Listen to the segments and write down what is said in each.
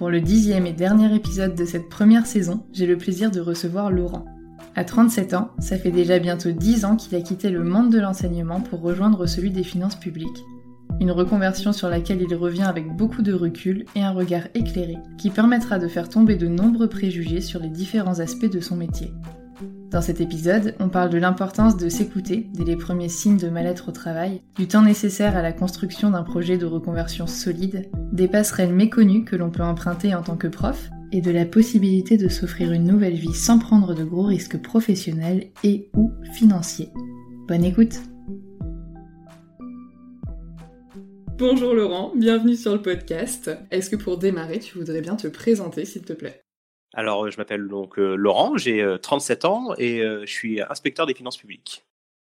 Pour le dixième et dernier épisode de cette première saison, j'ai le plaisir de recevoir Laurent. À 37 ans, ça fait déjà bientôt 10 ans qu'il a quitté le monde de l'enseignement pour rejoindre celui des finances publiques. Une reconversion sur laquelle il revient avec beaucoup de recul et un regard éclairé qui permettra de faire tomber de nombreux préjugés sur les différents aspects de son métier. Dans cet épisode, on parle de l'importance de s'écouter dès les premiers signes de mal-être au travail, du temps nécessaire à la construction d'un projet de reconversion solide, des passerelles méconnues que l'on peut emprunter en tant que prof, et de la possibilité de s'offrir une nouvelle vie sans prendre de gros risques professionnels et ou financiers. Bonne écoute Bonjour Laurent, bienvenue sur le podcast. Est-ce que pour démarrer, tu voudrais bien te présenter s'il te plaît? Alors, euh, je m'appelle donc euh, Laurent, j'ai 37 euh, ans et je suis inspecteur des finances publiques.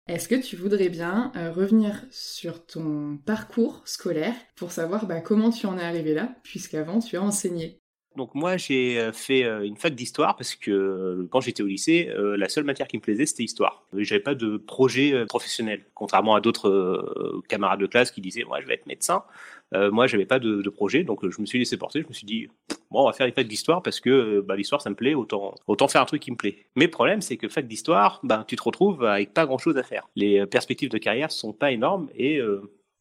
Est-ce que tu voudrais bien revenir sur ton parcours scolaire pour savoir bah, comment tu en es arrivé là, puisqu'avant tu as enseigné? Donc moi j'ai fait une fac d'histoire parce que quand j'étais au lycée, la seule matière qui me plaisait c'était histoire. J'avais pas de projet professionnel, contrairement à d'autres camarades de classe qui disaient moi je vais être médecin. Moi j'avais pas de, projet, donc je me suis laissé porter. Je me suis dit bon on va faire une fac d'histoire parce que bah, l'histoire ça me plaît, autant autant faire un truc qui me plaît. Mais le problème c'est que fac d'histoire, ben tu te retrouves avec pas grand chose à faire. Les perspectives de carrière sont pas énormes et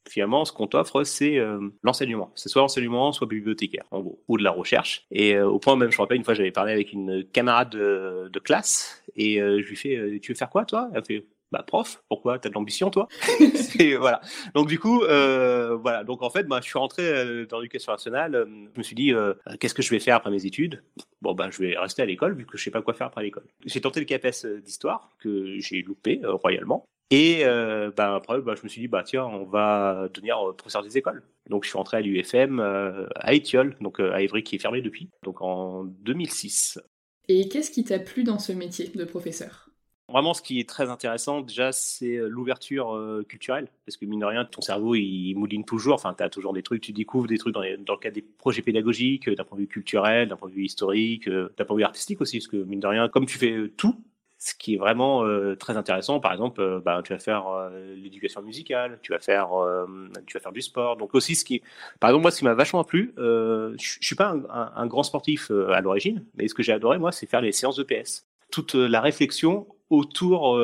finalement, ce qu'on t'offre, c'est euh, l'enseignement. C'est soit l'enseignement, soit bibliothécaire, en gros, ou de la recherche. Et euh, au point même, je me rappelle, une fois, j'avais parlé avec une camarade de, classe, et euh, je lui fais, tu veux faire quoi, toi? Elle fait, bah prof, pourquoi? T'as de l'ambition, toi? Et voilà. Donc du coup, voilà. Donc en fait, bah, je suis rentré dans l'éducation nationale. je me suis dit, qu'est-ce que je vais faire après mes études? Bon, bah, je vais rester à l'école vu que je sais pas quoi faire après l'école. J'ai tenté le CAPES d'histoire que j'ai loupé royalement. Et euh, bah, après, bah, je me suis dit, bah, tiens, on va devenir euh, professeur des écoles. Donc, je suis rentré à l'UFM euh, à Étiole, donc à Évry, qui est fermé depuis, donc en 2006. Et qu'est-ce qui t'a plu dans ce métier de professeur? Vraiment, ce qui est très intéressant, déjà, c'est l'ouverture culturelle. Parce que, mine de rien, ton cerveau, il mouline toujours. Enfin, tu as toujours des trucs, tu découvres des trucs dans, le cadre des projets pédagogiques, d'un point de vue culturel, d'un point de vue historique, d'un point de vue artistique aussi. Parce que, mine de rien, comme tu fais tout, ce qui est vraiment très intéressant. Par exemple, bah, tu vas faire l'éducation musicale, tu vas faire, tu vas faire du sport. Donc aussi, ce qui, par exemple, moi, ce qui m'a vachement plu, je, je suis pas un, un grand sportif à l'origine, mais ce que j'ai adoré, moi, c'est faire les séances de PS. Toute la réflexion autour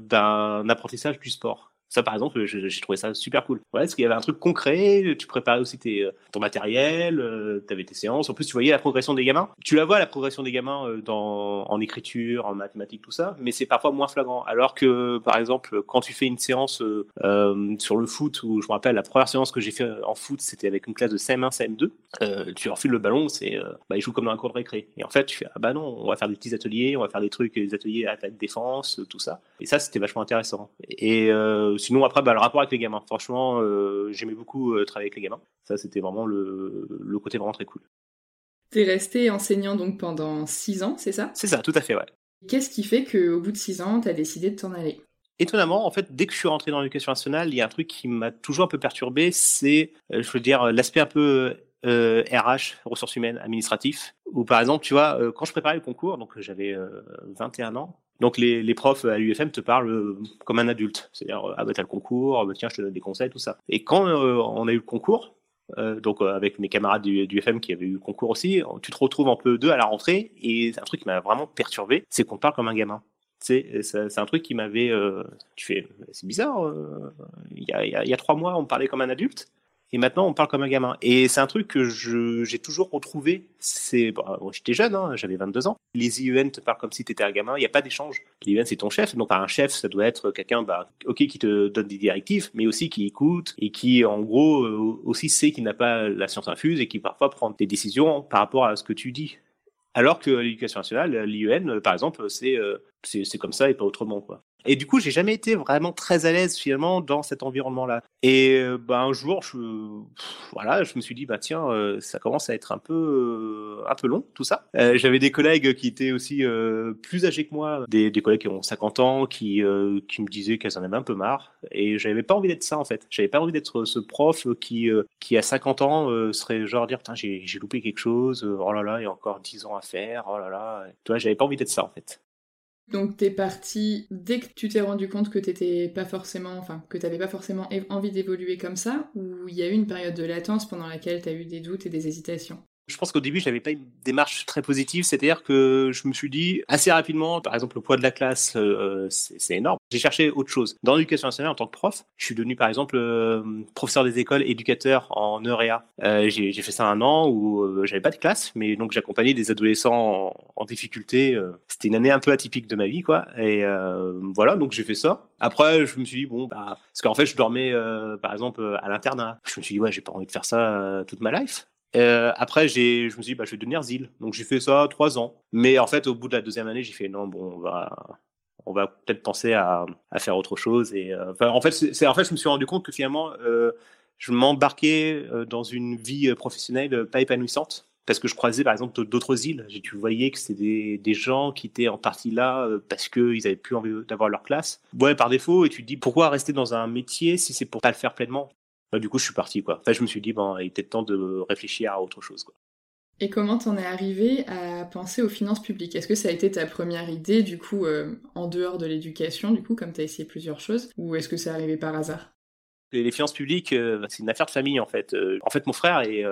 d'un apprentissage du sport. Ça, par exemple, j'ai trouvé ça super cool. Ouais, parce qu'il y avait un truc concret, tu préparais aussi euh, ton matériel, euh, tu avais tes séances. En plus, tu voyais la progression des gamins. Tu la vois, la progression des gamins, euh, dans, en écriture, en mathématiques, tout ça, mais c'est parfois moins flagrant. Alors que, par exemple, quand tu fais une séance euh, sur le foot, où je me rappelle, la première séance que j'ai fait en foot, c'était avec une classe de CM1, CM2, euh, tu refiles le ballon, c'est, bah, ils jouent comme dans un cours de récré. Et en fait, tu fais, ah bah non, on va faire des petits ateliers, on va faire des trucs, des ateliers à attaque défense, tout ça. Et ça, c'était vachement intéressant. Et sinon, après, bah, le rapport avec les gamins. Franchement, euh, j'aimais beaucoup euh, travailler avec les gamins. Ça, c'était vraiment le, le, côté vraiment très cool. T'es resté enseignant donc pendant six ans, c'est ça? C'est ça, tout à fait, ouais. Qu'est-ce qui fait qu'au bout de six ans, t'as décidé de t'en aller? Étonnamment, en fait, dès que je suis rentré dans l'éducation nationale, il y a un truc qui m'a toujours un peu perturbé, c'est, euh, je veux dire, l'aspect un peu euh, RH, ressources humaines, administratif, ou par exemple, tu vois, quand je préparais le concours, donc j'avais 21 ans, donc les, profs à l'UFM te parlent euh, comme un adulte, c'est-à-dire ah bah t'as le concours, bah, tiens je te donne des conseils, tout ça. Et quand euh, on a eu le concours, euh, donc avec mes camarades du, du, qui avaient eu le concours aussi, tu te retrouves un peu deux à la rentrée et un truc qui m'a vraiment perturbé, c'est qu'on parle comme un gamin. C'est un truc qui m'avait, tu fais, c'est bizarre. Il y, a, y a trois mois on parlait comme un adulte et maintenant on parle comme un gamin. Et c'est un truc que j'ai toujours retrouvé. C'est, bah, j'étais jeune, hein, j'avais 22 ans. Les IEN te parlent comme si tu étais un gamin. Il n'y a pas d'échange. L'IEN c'est ton chef. Donc un chef, ça doit être quelqu'un, bah, ok, qui te donne des directives, mais aussi qui écoute et qui, en gros, euh, aussi sait qu'il n'a pas la science infuse et qui parfois prend des décisions par rapport à ce que tu dis. Alors que l'éducation nationale, l'IEN, par exemple, c'est euh, c'est comme ça et pas autrement quoi. Et du coup, j'ai jamais été vraiment très à l'aise finalement dans cet environnement-là. Et euh, bah, un jour, je, voilà, je me suis dit bah tiens, euh, ça commence à être un peu euh, un peu long tout ça. J'avais des collègues qui étaient aussi plus âgés que moi, des, collègues qui ont 50 ans, qui qui me disaient qu'elles en avaient un peu marre. Et j'avais pas envie d'être ça en fait. J'avais pas envie d'être ce prof qui qui à 50 ans serait genre dire putain j'ai loupé quelque chose. oh là là, il y a encore 10 ans à faire. Oh là là. Tu vois, j'avais pas envie d'être ça en fait. Donc t'es parti dès que tu t'es rendu compte que t'étais pas forcément, enfin que t'avais pas forcément envie d'évoluer comme ça, ou il y a eu une période de latence pendant laquelle t'as eu des doutes et des hésitations? Je pense qu'au début, j'avais pas une démarche très positive. C'est-à-dire que je me suis dit assez rapidement, par exemple, le poids de la classe, euh, c'est énorme. J'ai cherché autre chose. Dans l'éducation nationale, en tant que prof, je suis devenu, par exemple, euh, professeur des écoles, éducateur en EUREA. Euh, j'ai fait ça un an où euh, j'avais pas de classe, mais donc j'accompagnais des adolescents en, difficulté. Euh. C'était une année un peu atypique de ma vie, quoi. Et voilà, donc j'ai fait ça. Après, je me suis dit bon, bah, parce qu'en fait, je dormais, par exemple, à l'internat. Je me suis dit ouais, j'ai pas envie de faire ça toute ma life. Euh, après, j'ai, je me suis dit, bah, je vais devenir ZIL. Donc, j'ai fait ça trois ans. Mais en fait, au bout de la deuxième année, j'ai fait, non, bon, on va, on va peut-être penser à, faire autre chose. Et, euh, en fait, c'est, en fait, je me suis rendu compte que finalement, euh, je m'embarquais dans une vie professionnelle pas épanouissante. Parce que je croisais, par exemple, d'autres îles. Tu voyais que c'était des, des, gens qui étaient en partie là parce qu'ils avaient plus envie d'avoir leur classe. Ouais, par défaut. Et tu te dis, pourquoi rester dans un métier si c'est pour pas le faire pleinement? Bah, du coup, je suis parti, quoi. Enfin, je me suis dit, bon, il était temps de réfléchir à autre chose, quoi. Et comment t'en es arrivé à penser aux finances publiques? Est-ce que ça a été ta première idée, du coup, euh, en dehors de l'éducation, du coup, comme t'as essayé plusieurs choses, ou est-ce que c'est arrivé par hasard? Les finances publiques, euh, c'est une affaire de famille en fait. Euh, en fait, mon frère est,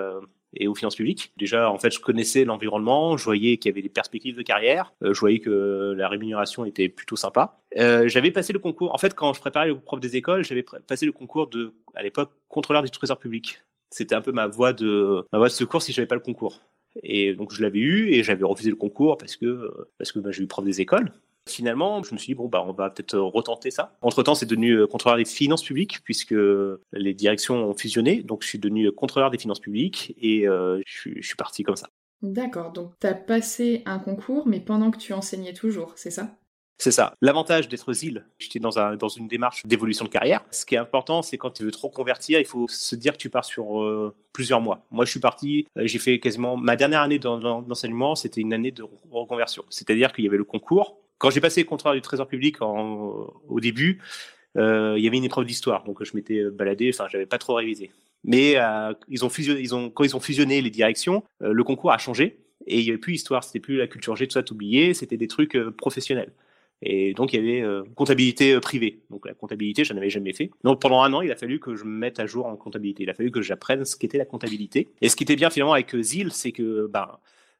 et aux finances publiques. Déjà, en fait, je connaissais l'environnement, je voyais qu'il y avait des perspectives de carrière, euh, je voyais que la rémunération était plutôt sympa. Euh, j'avais passé le concours. En fait, quand je préparais le prof des écoles, j'avais passé le concours de, à l'époque, contrôleur du trésor public. C'était un peu ma voie de ma voie de secours si j'avais pas le concours. Et donc je l'avais eu et j'avais refusé le concours parce que parce que bah, j'ai eu prof des écoles. Finalement, je me suis dit, bon, bah, on va peut-être retenter ça. Entre-temps, c'est devenu euh, contrôleur des finances publiques, puisque les directions ont fusionné. Donc, je suis devenu contrôleur des finances publiques et euh, je, suis parti comme ça. D'accord, donc tu as passé un concours, mais pendant que tu enseignais toujours, c'est ça? C'est ça. L'avantage d'être ZIL, j'étais dans, un, dans une démarche d'évolution de carrière. Ce qui est important, c'est quand tu veux trop convertir, il faut se dire que tu pars sur euh, plusieurs mois. Moi, je suis parti, j'ai fait quasiment ma dernière année d'enseignement, c'était une année de reconversion. C'est-à-dire qu'il y avait le concours, quand j'ai passé le contrat du Trésor public en, au début, euh, il y avait une épreuve d'histoire, donc je m'étais baladé, enfin j'avais pas trop révisé. Mais euh, ils ont fusionné, ils ont quand ils ont fusionné les directions, euh, le concours a changé et il y avait plus histoire, c'était plus la culture G, tout ça, oublié, c'était des trucs euh, professionnels. Et donc, il y avait euh, comptabilité euh, privée. Donc, la comptabilité, je n'en avais jamais fait. Donc, pendant un an, il a fallu que je me mette à jour en comptabilité. Il a fallu que j'apprenne ce qu'était la comptabilité. Et ce qui était bien finalement avec ZIL, c'est que ben,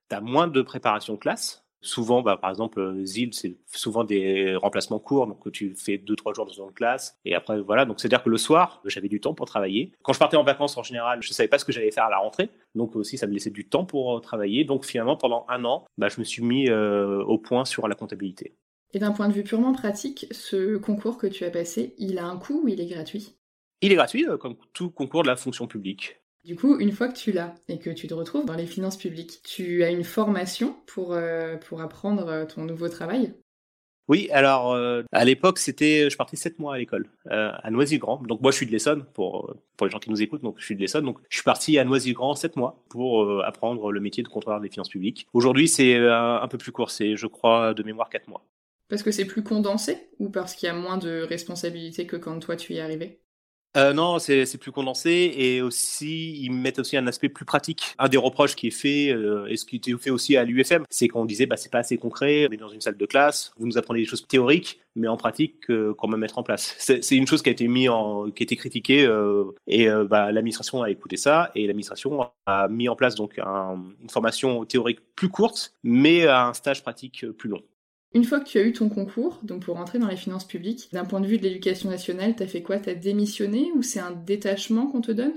tu as moins de préparation de classe. Souvent, bah, par exemple, ZIL, c'est souvent des remplacements courts, donc tu fais deux, trois jours dans une classe, et après, voilà. Donc, c'est-à-dire que le soir, j'avais du temps pour travailler. Quand je partais en vacances, en général, je savais pas ce que j'allais faire à la rentrée, donc aussi, ça me laissait du temps pour travailler. Donc, finalement, pendant un an, bah, je me suis mis euh, au point sur la comptabilité. Et d'un point de vue purement pratique, ce concours que tu as passé, il a un coût ou il est gratuit? Il est gratuit, euh, comme tout concours de la fonction publique. Du coup, une fois que tu l'as et que tu te retrouves dans les finances publiques, tu as une formation pour, euh, pour apprendre euh, ton nouveau travail? Oui, alors euh, à l'époque, c'était, je partais sept mois à l'école à Noisy-le-Grand. Donc moi, je suis de l'Essonne pour pour les gens qui nous écoutent. Donc je suis de l'Essonne. Donc je suis parti à Noisy-le-Grand sept mois pour apprendre le métier de contrôleur des finances publiques. Aujourd'hui, c'est un peu plus court. C'est, je crois, de mémoire quatre mois. Parce que c'est plus condensé ou parce qu'il y a moins de responsabilités que quand toi tu y es arrivé? Euh, non, c'est plus condensé et aussi ils mettent aussi un aspect plus pratique. Un des reproches qui est fait euh, et ce qui était fait aussi à l'UFM, c'est qu'on disait bah c'est pas assez concret. On est dans une salle de classe, vous nous apprenez des choses théoriques, mais en pratique euh, comment mettre en place. C'est une chose qui a été mis qui a été critiquée euh, et bah, l'administration a écouté ça et l'administration a mis en place donc une formation théorique plus courte, mais un stage pratique plus long. Une fois que tu as eu ton concours, donc pour rentrer dans les finances publiques, d'un point de vue de l'éducation nationale, t'as fait quoi? T'as démissionné ou c'est un détachement qu'on te donne?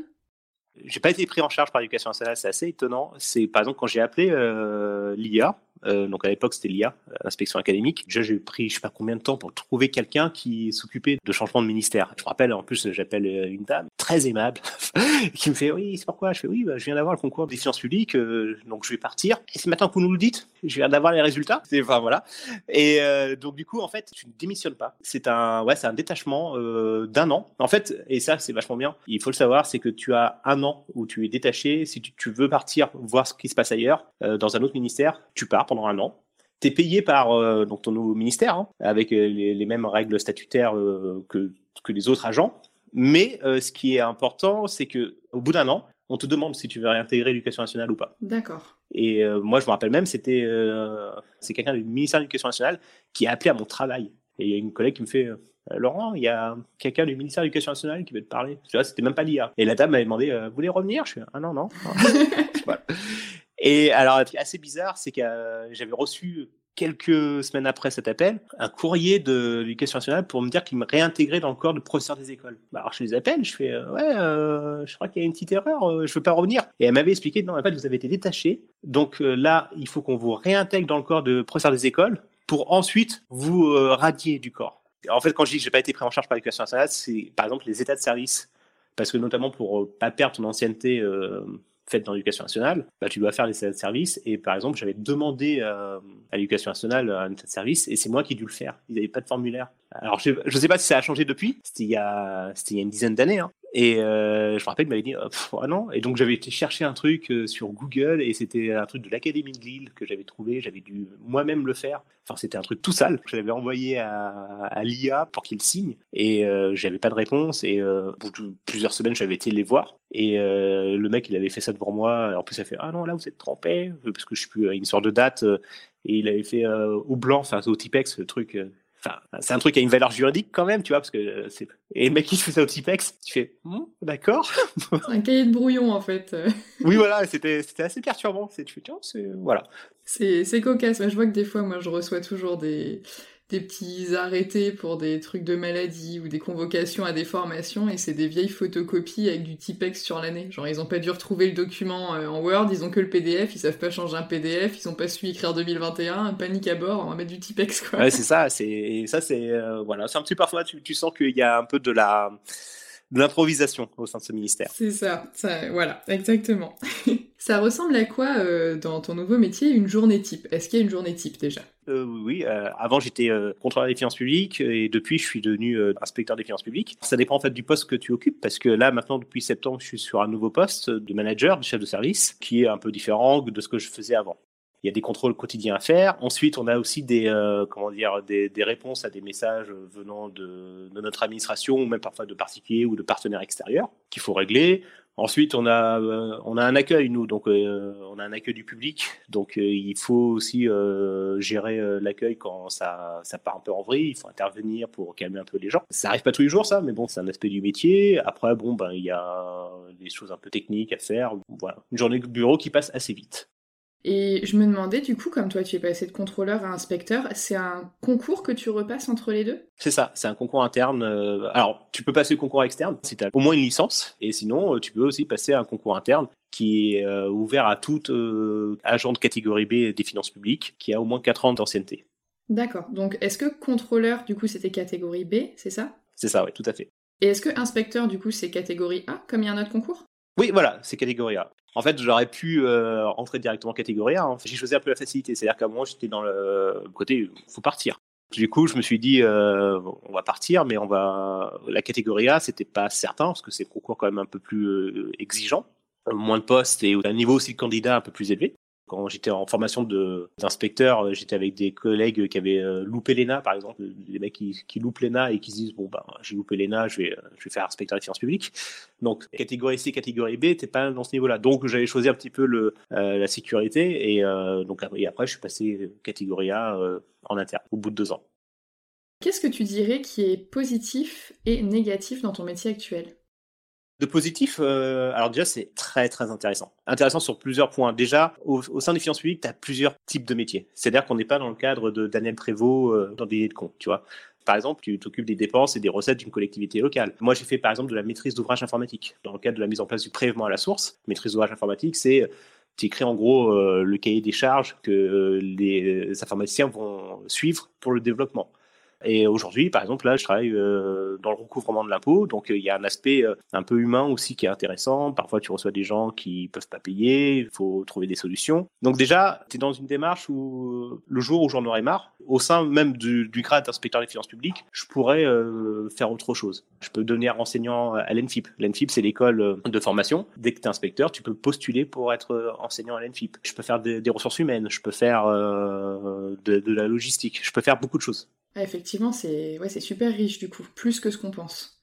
J'ai pas été pris en charge par l'éducation nationale, c'est assez étonnant. C'est par exemple quand j'ai appelé euh, l'IA, euh, donc à l'époque c'était l'IA, l'inspection académique. Déjà j'ai pris je sais pas combien de temps pour trouver quelqu'un qui s'occupait de changement de ministère. Je me rappelle en plus j'appelle euh, une dame très aimable qui me fait oui c'est pourquoi? Je fais oui bah, je viens d'avoir le concours des finances publiques euh, donc je vais partir. Et c'est maintenant que vous nous le dites, je viens d'avoir les résultats. Enfin voilà. Et donc du coup en fait tu ne démissionnes pas. C'est un ouais un détachement d'un an. En fait et ça c'est vachement bien. Il faut le savoir c'est que tu as un an où tu es détaché. Si tu, veux partir voir ce qui se passe ailleurs dans un autre ministère, tu pars pendant un an. Tu es payé par euh, donc ton nouveau ministère, hein, avec euh, les, mêmes règles statutaires euh, que, que les autres agents. Mais ce qui est important, c'est que au bout d'un an, on te demande si tu veux réintégrer l'éducation nationale ou pas. D'accord. Et moi, je me rappelle même, c'était c'est quelqu'un du ministère de l'Éducation nationale qui a appelé à mon travail. Et il y a une collègue qui me fait Laurent, il y a quelqu'un du ministère de l'Éducation nationale qui veut te parler. Tu vois, c'était même pas l'IA. Et la dame m'avait demandé Vous voulez revenir? Je suis Ah non, non. voilà. Et alors, un truc assez bizarre, c'est que euh, j'avais reçu quelques semaines après cet appel, un courrier de l'éducation nationale pour me dire qu'ils me réintégraient dans le corps de professeur des écoles. Bah, alors je les appelle, je fais euh, ouais, euh, je crois qu'il y a une petite erreur, je veux pas revenir. Et elle m'avait expliqué non, en fait vous avez été détaché, donc là il faut qu'on vous réintègre dans le corps de professeur des écoles pour ensuite vous radier du corps. En fait, quand je dis que j'ai pas été pris en charge par l'éducation nationale, c'est par exemple les états de service, parce que notamment pour pas perdre ton ancienneté faites dans l'éducation nationale, bah, tu dois faire les états de service. Et par exemple, j'avais demandé euh, à l'éducation nationale un état de service et c'est moi qui ai dû le faire. Ils n'avaient pas de formulaire. Alors, je ne sais pas si ça a changé depuis. C'était il, y a, il y a une dizaine d'années. Hein. Et euh, je me rappelle, il m'avait dit, oh, non. Et donc, j'avais été chercher un truc euh, sur Google et c'était un truc de l'Académie de Lille que j'avais trouvé. J'avais dû moi-même le faire. Enfin, c'était un truc tout sale. Je l'avais envoyé à, l'IA pour qu'il signe et euh, j'avais pas de réponse. Et euh, pour plusieurs semaines, j'avais été les voir. Et euh, le mec, il avait fait ça devant moi. En plus, il a fait, ah non, là, vous êtes trompé. Parce que je suis plus une sorte de date. et il avait fait au blanc, enfin, au Tipex, le truc Enfin, c'est un truc qui a une valeur juridique quand même, tu vois, parce que euh, c'est. Et le mec qui fait ça au Tipex, tu fais, hmm, d'accord. c'est un cahier de brouillon en fait. oui, voilà, c'était c'était assez perturbant. C'est tu fais, tiens, c'est voilà. C'est c'est cocasse. je vois que des fois, moi, je reçois toujours des des petits arrêtés pour des trucs de maladie ou des convocations à des formations et c'est des vieilles photocopies avec du Tipex sur l'année. Genre ils ont pas dû retrouver le document euh, en Word, ils ont que le PDF, ils savent pas changer un PDF, ils ont pas su écrire 2021, panique à bord, on va mettre du Tipex quoi. Ouais, c'est ça, c'est ça c'est euh, voilà, c'est un petit parfois tu, tu sens qu'il y a un peu de la de l'improvisation au sein de ce ministère. C'est ça, ça, voilà, exactement. ça ressemble à quoi euh, dans ton nouveau métier une journée type? Est-ce qu'il y a une journée type déjà? Euh, Oui, euh, avant j'étais euh, contrôleur des finances publiques et depuis je suis devenu euh, inspecteur des finances publiques. Ça dépend en fait du poste que tu occupes parce que là maintenant depuis septembre je suis sur un nouveau poste de manager, de chef de service qui est un peu différent de ce que je faisais avant il y a des contrôles quotidiens à faire. Ensuite, on a aussi des, euh, comment dire, des, réponses à des messages venant de, notre administration ou même parfois de particuliers ou de partenaires extérieurs qu'il faut régler. Ensuite, on a, euh, on a un accueil, nous, donc euh, on a un accueil du public, donc il faut aussi gérer l'accueil quand ça, ça part un peu en vrille, il faut intervenir pour calmer un peu les gens. Ça arrive pas tous les jours, ça, mais bon, c'est un aspect du métier. Après, bon, ben, il y a des choses un peu techniques à faire. Voilà, une journée de bureau qui passe assez vite. Et je me demandais, du coup, comme toi tu es passé de contrôleur à inspecteur, c'est un concours que tu repasses entre les deux? C'est ça, c'est un concours interne. Euh, alors, tu peux passer le concours externe si tu as au moins une licence, et sinon, euh, tu peux aussi passer un concours interne qui est euh, ouvert à tout agent de catégorie B des finances publiques qui a au moins 4 ans d'ancienneté. D'accord, donc est-ce que contrôleur, du coup, c'était catégorie B, c'est ça? C'est ça, oui, tout à fait. Et est-ce que inspecteur, du coup, c'est catégorie A, comme il y a un autre concours? Oui, voilà, c'est catégorie A. En fait, j'aurais pu euh, entrer directement catégorie A. Hein. J'ai choisi un peu la facilité. C'est-à-dire qu'à un moment, j'étais dans le côté, faut partir. Du coup, je me suis dit, euh, on va partir, mais on va. La catégorie A, c'était pas certain parce que c'est concours quand même un peu plus euh, exigeant, moins de postes et un niveau aussi de candidat un peu plus élevé. Quand j'étais en formation d'inspecteur, euh, j'étais avec des collègues qui avaient euh, loupé l'ENA, par exemple, des mecs qui, qui loupent l'ENA et qui se disent bon ben j'ai loupé l'ENA, je vais, je vais faire inspecteur des finances publiques. Donc catégorie C, catégorie B, t'es pas dans ce niveau-là. Donc j'avais choisi un petit peu euh, la sécurité et donc et après je suis passé catégorie A en interne au bout de deux ans. Qu'est-ce que tu dirais qui est positif et négatif dans ton métier actuel? De positif, euh, alors déjà, c'est très très intéressant. Intéressant sur plusieurs points. Déjà, au, sein des finances publiques, tu as plusieurs types de métiers. C'est-à-dire qu'on n'est pas dans le cadre de Daniel Prévost euh, dans des de compte, tu vois. Par exemple, tu t'occupes des dépenses et des recettes d'une collectivité locale. Moi, j'ai fait par exemple de la maîtrise d'ouvrage informatique dans le cadre de la mise en place du prélèvement à la source. Maîtrise d'ouvrage informatique, c'est tu écris en gros euh, le cahier des charges que les informaticiens vont suivre pour le développement. Et aujourd'hui, par exemple, là, je travaille euh, dans le recouvrement de l'impôt, donc euh, il y a un aspect euh, un peu humain aussi qui est intéressant. Parfois, tu reçois des gens qui peuvent pas payer, il faut trouver des solutions. Donc déjà, tu es dans une démarche où le jour où j'en aurai marre, au sein même du, du grade d'inspecteur des finances publiques, je pourrais faire autre chose. Je peux devenir enseignant à l'ENFIP. L'ENFIP, c'est l'école de formation. Dès que tu es inspecteur, tu peux postuler pour être enseignant à l'ENFIP. Je peux faire des, des, ressources humaines, je peux faire de, de la logistique, je peux faire beaucoup de choses. Ah, effectivement, c'est ouais, super riche du coup, plus que ce qu'on pense.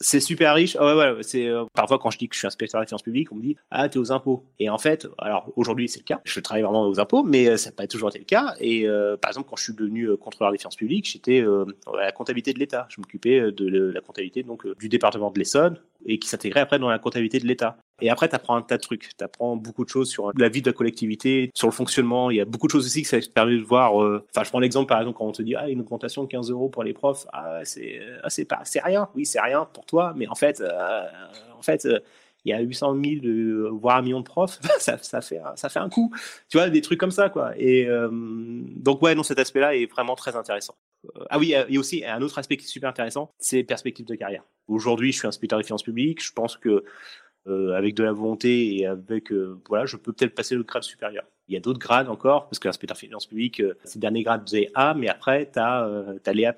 C'est super riche. ouais, ouais, c'est euh, parfois quand je dis que je suis inspecteur des finances publiques, on me dit ah t'es aux impôts. Et en fait, alors aujourd'hui c'est le cas. Je travaille vraiment aux impôts, mais euh, ça n'a pas toujours été le cas. Et euh, par exemple, quand je suis devenu contrôleur des finances publiques, j'étais à la comptabilité de l'État. Je m'occupais de la comptabilité donc du département de l'Essonne et qui s'intégrait après dans la comptabilité de l'État. Et après, tu apprends un tas de trucs. Tu apprends beaucoup de choses sur la vie de la collectivité, sur le fonctionnement. Il y a beaucoup de choses aussi que ça te permet de voir. Enfin, je prends l'exemple, par exemple, quand on te dit, ah, une augmentation de 15 euros pour les profs. Ah, c'est, ah, c'est pas, c'est rien. Oui, c'est rien pour toi. Mais en fait, euh, en fait, euh, il y a 800 000, voire un million de profs, ça, ça, fait, ça fait un coup. Tu vois, des trucs comme ça, quoi. Et euh, donc, ouais, non, cet aspect-là est vraiment très intéressant. Ah oui, il y a aussi un autre aspect qui est super intéressant, c'est les perspectives de carrière. Aujourd'hui, je suis inspecteur des finances publiques. Je pense que avec de la volonté et avec voilà, je peux peut-être passer le grade supérieur. Il y a d'autres grades encore, parce que l'inspecteur des finances publiques, ces derniers grades, c'est A, mais après, tu as, as les A+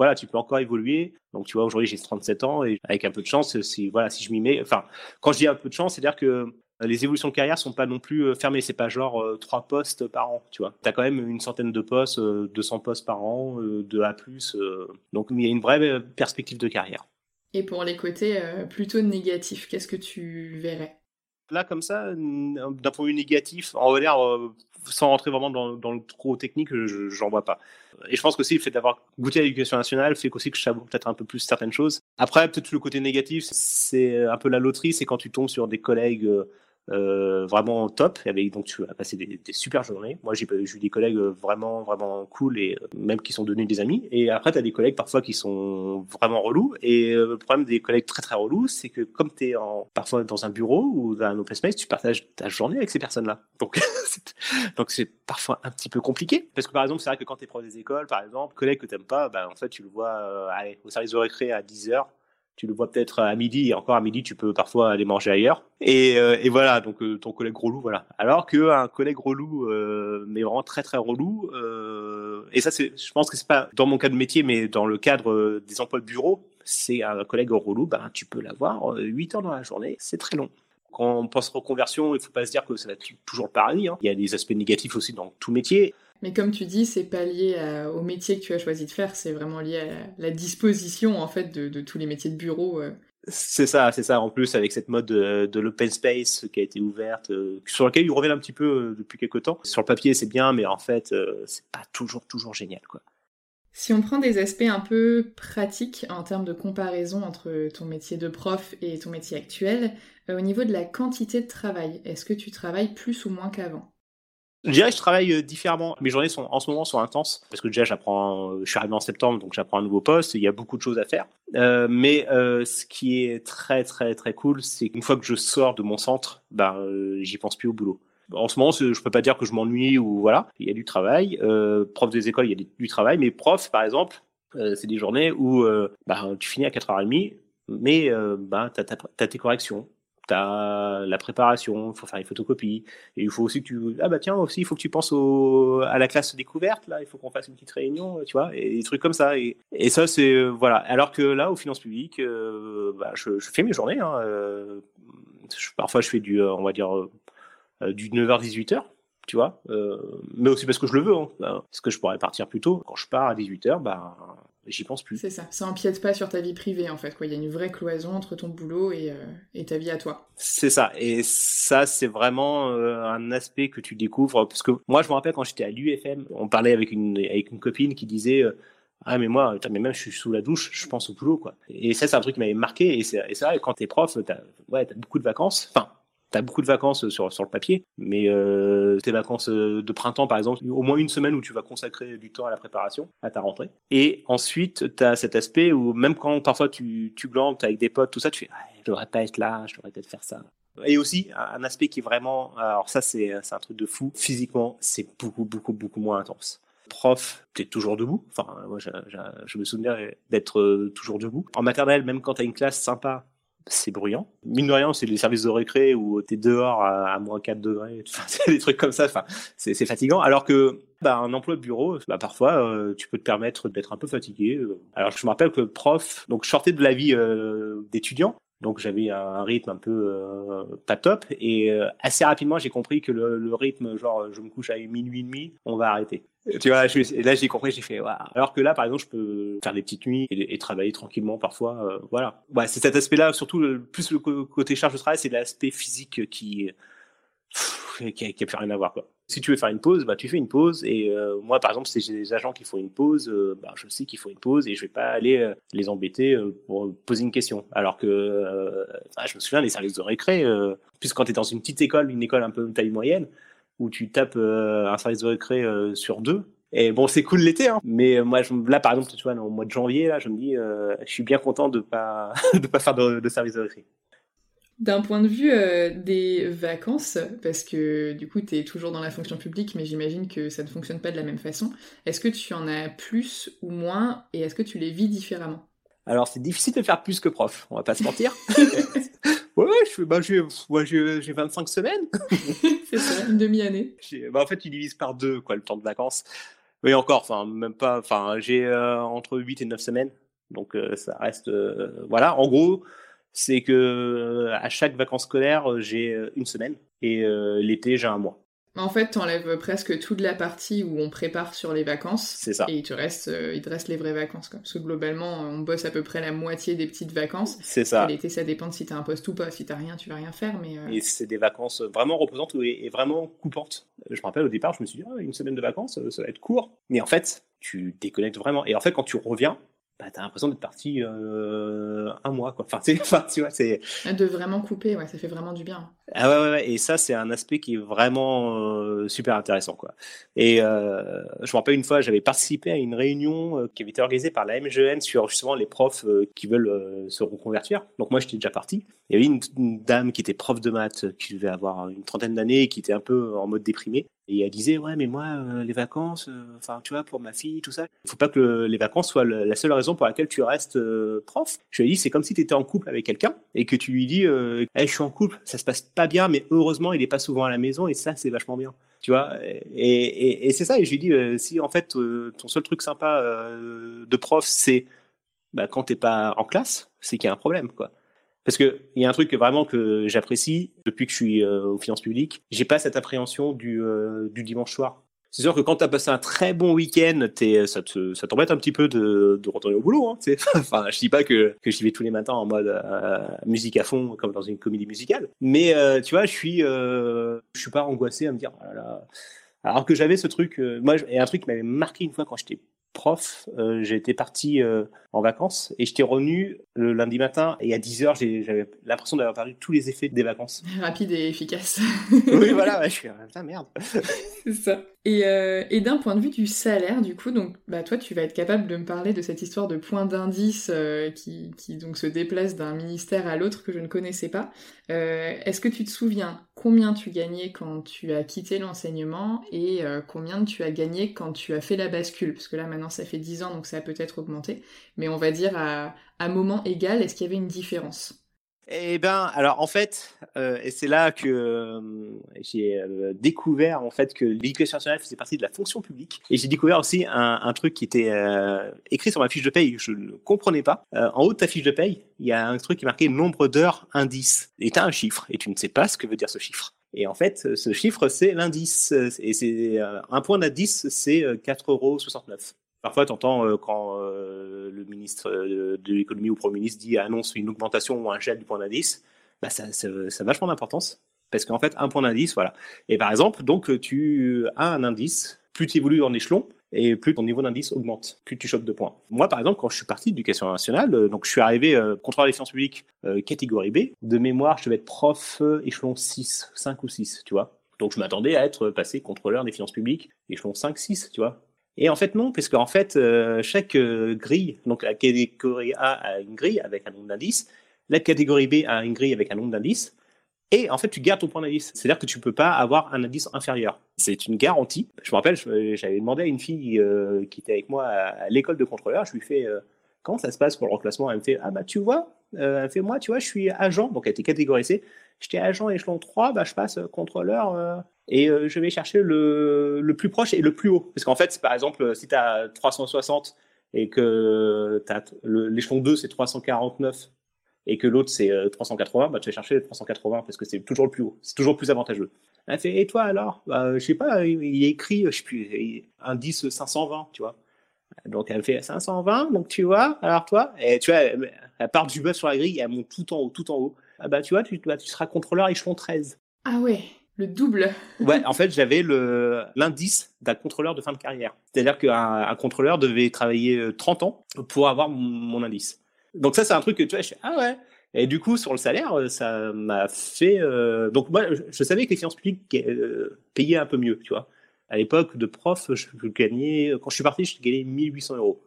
voilà, tu peux encore évoluer. Donc, tu vois, aujourd'hui, j'ai 37 ans et avec un peu de chance, si, voilà, si je m'y mets, enfin, quand je dis un peu de chance, c'est-à-dire que euh, les évolutions de carrière sont pas non plus euh, fermées. C'est pas genre euh, trois postes par an, tu vois. Tu as quand même une centaine de postes, 200 postes par an, de A+. donc, il y a une vraie perspective de carrière. Et pour les côtés plutôt négatifs, qu'est-ce que tu verrais? Là, comme ça, d'un point de vue négatif, en l'air, sans rentrer vraiment dans, dans le trop technique, j'en vois pas. Et je pense qu'aussi le fait d'avoir goûté à l'éducation nationale fait aussi que je savoure peut-être un peu plus certaines choses. Après, peut-être le côté négatif, c'est un peu la loterie, c'est quand tu tombes sur des collègues euh, euh, vraiment top. Avec, donc tu as passé des, super journées. Moi, j'ai eu des collègues vraiment, vraiment cool et euh, même qui sont devenus des amis. Et après, tu as des collègues parfois qui sont vraiment relous. Et euh, le problème des collègues très, très relous, c'est que comme tu es en, parfois dans un bureau ou dans un open space, tu partages ta journée avec ces personnes-là. Donc, donc c'est parfois un petit peu compliqué. Parce que par exemple, c'est vrai que quand tu es prof des écoles, par exemple, collègue que tu pas, bah, en fait, tu le vois allez, au service de récré à 10 heures tu le vois peut-être à midi, et encore à midi, tu peux parfois aller manger ailleurs. Et, euh, voilà, donc euh, ton collègue relou, voilà. Alors qu'un collègue relou, euh, mais vraiment très très relou, et ça, c'est, je pense que c'est pas dans mon cas de métier, mais dans le cadre des emplois de bureau, c'est un collègue relou, ben, tu peux l'avoir 8 heures dans la journée, c'est très long. Quand on pense reconversion, il faut pas se dire que ça va toujours le paradis. Hein. Il y a des aspects négatifs aussi dans tout métier. Mais comme tu dis, c'est pas lié au métier que tu as choisi de faire, c'est vraiment lié à la disposition en fait de, tous les métiers de bureau. Euh. C'est ça, c'est ça. En plus, avec cette mode de, l'open space qui a été ouverte, euh, sur laquelle ils reviennent un petit peu euh, depuis quelques temps. Sur le papier, c'est bien, mais en fait, euh, c'est pas toujours, toujours génial, quoi. Si on prend des aspects un peu pratiques en termes de comparaison entre ton métier de prof et ton métier actuel, au niveau de la quantité de travail, est-ce que tu travailles plus ou moins qu'avant? Je dirais que je travaille euh, différemment. Mes journées sont en ce moment sont intenses parce que déjà j'apprends. Euh, je suis arrivé en septembre, donc j'apprends un nouveau poste. Il y a beaucoup de choses à faire. Euh, mais euh, ce qui est très très très cool, c'est qu'une fois que je sors de mon centre, ben euh, j'y pense plus au boulot. En ce moment, je peux pas dire que je m'ennuie ou voilà. Il y a du travail. Euh, prof des écoles, il y a du travail. Mais prof, par exemple, c'est des journées où ben, tu finis à 4h30, mais ben, tu as, tes corrections la préparation, il faut faire les photocopies, et il faut aussi que tu, ah bah tiens, aussi, il faut que tu penses au, à la classe découverte, là, il faut qu'on fasse une petite réunion, tu vois, et des trucs comme ça. Et, ça, c'est, euh, voilà. Alors que là, aux finances publiques, euh, bah, je, je, fais mes journées, hein, euh, parfois je fais du, on va dire, du 9h-18h, tu vois, mais aussi parce que je le veux, hein, parce que je pourrais partir plus tôt. Quand je pars à 18h, bah, j'y pense plus. C'est ça, ça empiète pas sur ta vie privée en fait, quoi. Il y a une vraie cloison entre ton boulot et, euh, ta vie à toi. C'est ça, et ça c'est vraiment euh, un aspect que tu découvres, parce que moi je me rappelle quand j'étais à l'UFM, on parlait avec une, avec une copine qui disait... Euh, ah mais moi, mais même je suis sous la douche, je pense au boulot quoi. Et ça c'est un truc qui m'avait marqué et c'est vrai quand t'es prof, t'as ouais as beaucoup de vacances. Enfin T'as beaucoup de vacances sur, sur le papier, mais euh, tes vacances euh, de printemps, par exemple, au moins une semaine où tu vas consacrer du temps à la préparation, à ta rentrée. Et ensuite, tu as cet aspect où même quand parfois tu, tu glandes avec des potes, tout ça, tu fais ah, je devrais pas être là, je devrais peut-être faire ça. Et aussi, un aspect qui est vraiment, alors ça c'est un truc de fou, physiquement, c'est beaucoup, beaucoup, beaucoup moins intense prof, tu es toujours debout. Enfin, moi, je, me souviens d'être euh, toujours debout. En maternelle, même quand tu as une classe sympa, c'est bruyant. Mine de rien, c'est les services de récré où tu es dehors à, moins 4 degrés, des trucs comme ça, enfin, c'est fatigant. Alors que bah, un emploi de bureau, bah, parfois, euh, tu peux te permettre d'être un peu fatigué. Alors je me rappelle que prof, donc je sortais de la vie euh, d'étudiant, donc j'avais un rythme un peu euh, pas top et assez rapidement j'ai compris que le, le, rythme genre je me couche à minuit et demi, on va arrêter. Tu vois, là j'ai compris, j'ai fait. Alors que là par exemple je peux faire des petites nuits et, travailler tranquillement parfois, euh, voilà. Ouais, c'est cet aspect-là surtout le, plus le côté charge de travail, c'est l'aspect physique qui a, qui a plus rien à voir quoi si tu veux faire une pause, bah, tu fais une pause. Et euh, moi, par exemple, si j'ai des agents qui font une pause, euh, bah, je sais qu'il faut une pause et je vais pas aller euh, les embêter pour poser une question. Alors que ah, je me souviens des services de récré, puisque quand tu es dans une petite école, une école un peu de taille moyenne, où tu tapes un service de récré sur deux, et bon, c'est cool l'été, hein. Mais moi, je, là, par exemple, tu vois, au mois de janvier, là, je me dis, je suis bien content de pas de pas faire de, de service de récré. D'un point de vue euh, des vacances, parce que du coup tu es toujours dans la fonction publique, mais j'imagine que ça ne fonctionne pas de la même façon, est-ce que tu en as plus ou moins et est-ce que tu les vis différemment? Alors c'est difficile de faire plus que prof, on va pas se mentir. ouais, je, bah, j'ai, j'ai 25 semaines. c'est ça, une demi-année. Bah, en fait tu divises par deux quoi, le temps de vacances. Oui encore, enfin même pas, enfin j'ai euh, entre 8 et 9 semaines, donc euh, ça reste, voilà, en gros c'est que euh, à chaque vacances scolaires, euh, j'ai euh, une semaine et l'été, j'ai un mois. En fait, tu enlèves presque toute la partie où on prépare sur les vacances. C'est ça. Et il te reste, il te reste les vraies vacances. Quoi. Parce que globalement, on bosse à peu près la moitié des petites vacances. C'est ça. L'été, ça dépend de si t'as un poste ou pas. Si t'as rien, tu vas rien faire. Mais Et c'est des vacances vraiment reposantes et, vraiment coupantes. Je me rappelle au départ, je me suis dit, ah, une semaine de vacances, ça va être court. Mais en fait, tu déconnectes vraiment. Et en fait, quand tu reviens, bah, t'as l'impression d'être parti euh, un mois, quoi. Enfin, enfin, tu vois, c'est. De vraiment couper, ouais, ça fait vraiment du bien. Ah ouais, ouais, et ça, c'est un aspect qui est vraiment euh, super intéressant, quoi. Et euh, je me rappelle une fois, j'avais participé à une réunion qui avait été organisée par la MGN sur justement les profs qui veulent se reconvertir. Donc moi, j'étais déjà parti. Il y avait une, dame qui était prof de maths, qui devait avoir une trentaine d'années, qui était un peu en mode déprimé. Et elle disait, ouais, mais moi, euh, les vacances, euh, enfin, tu vois, pour ma fille, tout ça, il faut pas que les vacances soient la seule raison pour laquelle tu restes euh, prof. Je lui ai dit, c'est comme si tu étais en couple avec quelqu'un et que tu lui dis, hey, je suis en couple, ça se passe pas bien, mais heureusement, il est pas souvent à la maison et ça, c'est vachement bien. Tu vois, et, c'est ça. Et je lui ai dit, si en fait, ton seul truc sympa de prof, c'est bah, quand t'es pas en classe, c'est qu'il y a un problème, quoi. Parce que il y a un truc vraiment que j'apprécie depuis que je suis euh, aux finances publiques, j'ai pas cette appréhension du, euh, du dimanche soir. C'est sûr que quand tu as passé un très bon week-end, ça, ça t'embête un petit peu de, retourner au boulot. Hein, enfin, je dis pas que, que j'y vais tous les matins en mode euh, musique à fond, comme dans une comédie musicale. Mais euh, tu vois, je suis, euh, je suis pas angoissé à me dire, oh. Alors que j'avais ce truc, moi, et un truc qui m'avait marqué une fois quand j'étais prof, euh, j'étais parti euh, en vacances et j'étais revenu le lundi matin et à 10h, j'avais l'impression d'avoir perdu tous les effets des vacances. Rapide et efficace. oui, voilà, je suis putain, merde. C'est ça. Et, euh, et d'un point de vue du salaire, du coup, donc, bah, toi, tu vas être capable de me parler de cette histoire de point d'indice qui, qui, donc se déplace d'un ministère à l'autre que je ne connaissais pas. Est-ce que tu te souviens combien tu gagnais quand tu as quitté l'enseignement et combien tu as gagné quand tu as fait la bascule? Parce que là, maintenant, ça fait 10 ans, donc ça a peut-être augmenté. Mais on va dire à, à moment égal, est-ce qu'il y avait une différence? Eh ben, alors en fait, euh, et c'est là que euh, j'ai euh, découvert en fait que l'éducation nationale faisait partie de la fonction publique, et j'ai découvert aussi un, truc qui était écrit sur ma fiche de paye, je ne comprenais pas. en haut de ta fiche de paye, il y a un truc qui marqué nombre d'heures indice, et tu as un chiffre, et tu ne sais pas ce que veut dire ce chiffre. Et en fait, ce chiffre, c'est l'indice. Et c'est un point d'indice, c'est 4,69 euros. Parfois, tu entends euh, quand euh, le ministre euh, de l'économie ou le Premier ministre dit annonce une augmentation ou un gel du point d'indice, bah ça, ça, a vachement d'importance. Parce qu'en fait, un point d'indice, voilà. Et par exemple, donc tu as un indice, plus tu évolues en échelon, et plus ton niveau d'indice augmente, plus tu chopes de points. Moi, par exemple, quand je suis parti d'éducation nationale, donc je suis arrivé contrôleur des finances publiques catégorie B, de mémoire, je devais être prof échelon 6, 5 ou 6, tu vois. Donc je m'attendais à être passé contrôleur des finances publiques échelon 5, 6, tu vois. Et en fait, non, parce qu'en fait, euh, chaque euh, grille, donc la catégorie A a une grille avec un nombre d'indices, la catégorie B a une grille avec un nombre d'indices, et en fait, tu gardes ton point d'indice. C'est-à-dire que tu ne peux pas avoir un indice inférieur. C'est une garantie. Je me rappelle, j'avais demandé à une fille euh, qui était avec moi à, l'école de contrôleur, je lui fais comment ça se passe pour le reclassement? Elle me fait ah bah tu vois, elle fait moi tu vois, je suis agent, donc elle était catégorie C. J'étais agent échelon 3, bah je passe contrôleur et euh, je vais chercher le, le, plus proche et le plus haut. Parce qu'en fait, par exemple, si tu as 360 et que l'échelon 2 c'est 349 et que l'autre c'est 380, euh, bah, tu vas chercher le 380 parce que c'est toujours le plus haut, c'est toujours plus avantageux. Elle fait, et toi alors? Bah, Je sais pas, il, est écrit, je sais plus, indice 520, tu vois. Donc elle fait 520, donc tu vois, alors toi, et tu vois, elle, part du bas sur la grille, elle monte tout en haut, tout en haut. Ah bah tu vois, tu, bah, tu seras contrôleur échelon 13. Ah ouais le double. ouais, en fait, j'avais le l'indice d'un contrôleur de fin de carrière. C'est-à-dire qu'un un contrôleur devait travailler 30 euh, ans pour avoir mon, indice. Donc ça, c'est un truc que tu vois, je ah ouais. Et du coup, sur le salaire, euh, ça m'a fait. Euh, donc moi, je, savais que les finances publiques payaient un peu mieux, tu vois. À l'époque de prof, je, gagnais, quand je suis parti, je gagnais 1800 euros.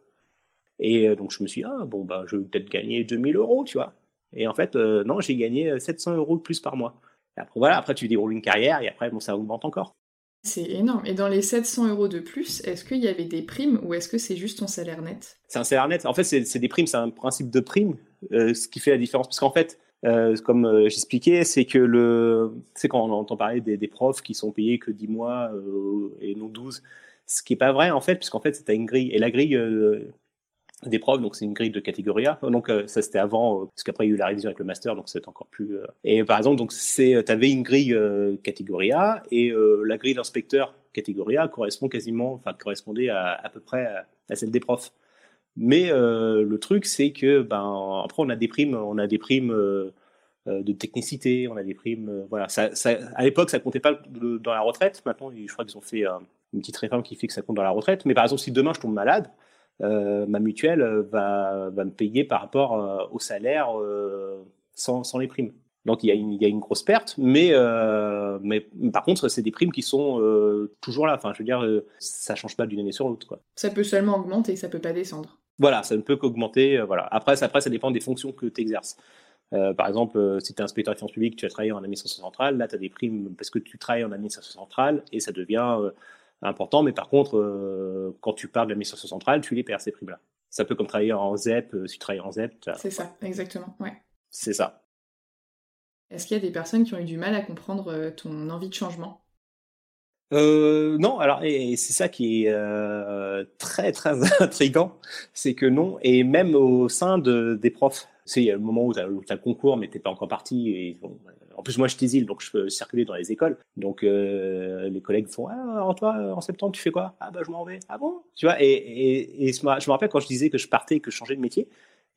Et donc je me suis dit, ah bon, bah, je vais peut-être gagner 2000 euros, tu vois. Et en fait, non, j'ai gagné 700 euros de plus par mois après, voilà, après tu déroules une carrière et après bon, ça augmente encore. C'est énorme. Et dans les 700 euros de plus, est-ce qu'il y avait des primes ou est-ce que c'est juste ton salaire net? C'est un salaire net. En fait, c'est des primes, c'est un principe de prime, euh, ce qui fait la différence. Parce qu'en fait, euh, comme euh, j'expliquais, c'est que le, c'est quand on entend parler des, des, profs qui sont payés que 10 mois et non 12, ce qui est pas vrai en fait, puisqu'en fait c'est une grille et la grille profs, donc c'est une grille de catégorie A. Donc euh, ça c'était avant, euh, parce qu'après il y a eu la révision avec le master, donc c'est encore plus. Euh, et par exemple, donc c'est, t'avais une grille catégorie A et la grille d'inspecteur catégorie A correspond quasiment, enfin correspondait à, à peu près à, celle des profs. Mais le truc c'est que ben après on a des primes, on a des primes de technicité, on a des primes, voilà. Ça, à l'époque ça comptait pas dans la retraite. Maintenant je crois qu'ils ont fait une petite réforme qui fait que ça compte dans la retraite. Mais par exemple si demain je tombe malade euh, ma mutuelle euh, va, va, me payer par rapport euh, au salaire sans, sans, les primes. Donc il y, a une, il y a une grosse perte, mais, mais par contre, c'est des primes qui sont toujours là. Enfin, je veux dire, ça change pas d'une année sur l'autre. Ça peut seulement augmenter, ça peut pas descendre. Voilà, ça ne peut qu'augmenter. voilà. Après, ça, après, ça dépend des fonctions que tu exerces. par exemple, si tu es inspecteur de finances publiques, tu as travaillé en administration centrale, là, tu as des primes parce que tu travailles en administration centrale et ça devient important. Mais par contre, euh, quand tu parles de l'administration centrale, tu les perds ces primes-là. Ça peut comme travailler en ZEP, euh, si tu travailles en ZEP. C'est ça, exactement. Ouais. C'est ça. Est-ce qu'il y a des personnes qui ont eu du mal à comprendre euh, ton envie de changement? Non, alors et, c'est ça qui est très très intrigant, c'est que non, et même au sein de, des profs, sais, il y a le moment où tu as, le concours, mais t'es pas encore parti. Et, en plus, moi, je t'exile, donc je peux circuler dans les écoles. Donc, euh, les collègues font Ah, toi, en septembre, tu fais quoi? Ah, bah, je m'en vais. Ah bon? Tu vois, et, et, et, je me rappelle quand je disais que je partais et que je changeais de métier,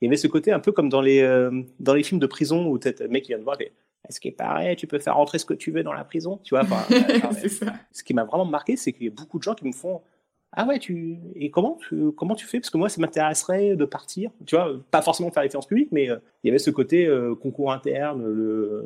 il y avait ce côté un peu comme dans les, euh, dans les films de prison où peut-être le mec qui vient de voir, est-ce qu'il paraît, tu peux faire rentrer ce que tu veux dans la prison, tu vois. Ce qui m'a vraiment marqué, c'est qu'il y a beaucoup de gens qui me font ah ouais, tu et comment tu, comment tu fais? Parce que moi, ça m'intéresserait de partir. Tu vois, pas forcément faire les finances publiques, mais euh, il y avait ce côté euh, concours interne, le,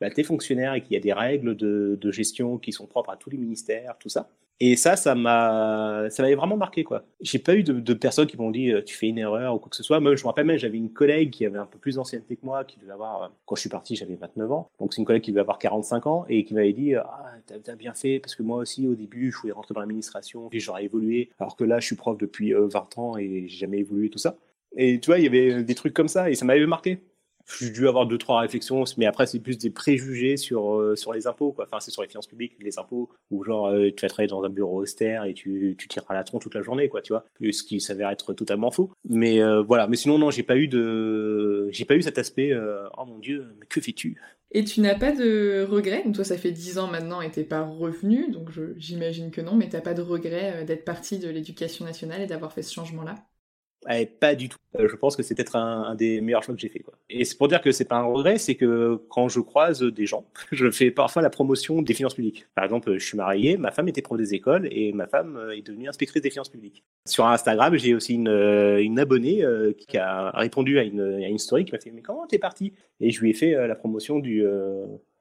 bah, t'es fonctionnaire et qu'il y a des règles de, de, gestion qui sont propres à tous les ministères, tout ça. Et ça, ça m'a, ça m'avait vraiment marqué, quoi. J'ai pas eu de, personnes qui m'ont dit, euh, tu fais une erreur ou quoi que ce soit. Moi, je me rappelle même, j'avais une collègue qui avait un peu plus d'ancienneté que moi, qui devait avoir, euh, quand je suis parti, j'avais 29 ans. Donc, c'est une collègue qui devait avoir 45 ans et qui m'avait dit, ah, t'as, bien fait, parce que moi aussi, au début, je voulais rentrer dans l'administration, puis j'aurais évolué. Alors que là, je suis prof depuis 20 euh, ans et j'ai jamais évolué, tout ça. Et tu vois, il y avait des trucs comme ça et ça m'avait marqué j'ai dû avoir deux trois réflexions mais après c'est plus des préjugés sur euh, sur les impôts quoi. Enfin c'est sur les finances publiques les impôts ou genre euh, tu vas travailler dans un bureau austère et tu tu tireras la tronche toute la journée quoi tu vois. Ce qui s'avère être totalement faux. Mais euh, voilà. Mais sinon non j'ai pas eu de j'ai pas eu cet aspect oh mon dieu mais que fais-tu? Et tu n'as pas de regrets? Donc toi ça fait dix ans maintenant et t'es pas revenu donc j'imagine que non mais t'as pas de regrets d'être parti de l'éducation nationale et d'avoir fait ce changement pas du tout. Euh, je pense que c'est peut-être un, des meilleurs choix que j'ai fait. Et c'est pour dire que c'est pas un regret, c'est que quand je croise des gens, je fais parfois la promotion des finances publiques. Par exemple, je suis marié, ma femme était prof des écoles et ma femme euh, est devenue inspectrice des finances publiques. Sur Instagram, j'ai aussi une, euh, abonnée qui a répondu à une, à une story qui m'a fait mais comment t'es parti? Et je lui ai fait la promotion du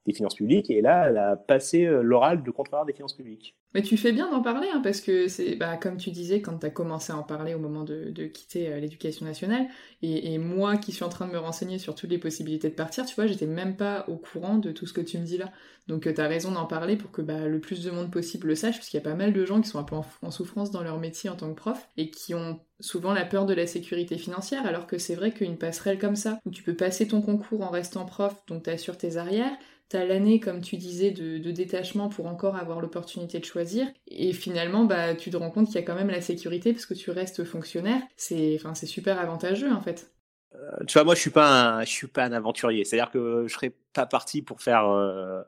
des finances publiques et là, elle a passé l'oral de contrôleur des finances publiques. Mais tu fais bien d'en parler, hein, parce que c'est, bah, comme tu disais, quand tu as commencé à en parler au moment de, de quitter euh, l'éducation nationale, et, moi qui suis en train de me renseigner sur toutes les possibilités de partir, tu vois, j'étais même pas au courant de tout ce que tu me dis là. Donc euh, tu as raison d'en parler pour que bah, le plus de monde possible le sache, parce qu'il y a pas mal de gens qui sont un peu en, souffrance dans leur métier en tant que prof, et qui ont souvent la peur de la sécurité financière, alors que c'est vrai qu'une passerelle comme ça, où tu peux passer ton concours en restant prof, donc tu assures tes arrières, l'année, comme tu disais, de, de, détachement pour encore avoir l'opportunité de choisir. Et finalement, bah, tu te rends compte qu'il y a quand même la sécurité parce que tu restes fonctionnaire. C'est, enfin, c'est super avantageux en fait. Euh, tu vois, moi, je suis pas un, je suis pas un aventurier. C'est-à-dire que je serais pas parti pour faire euh,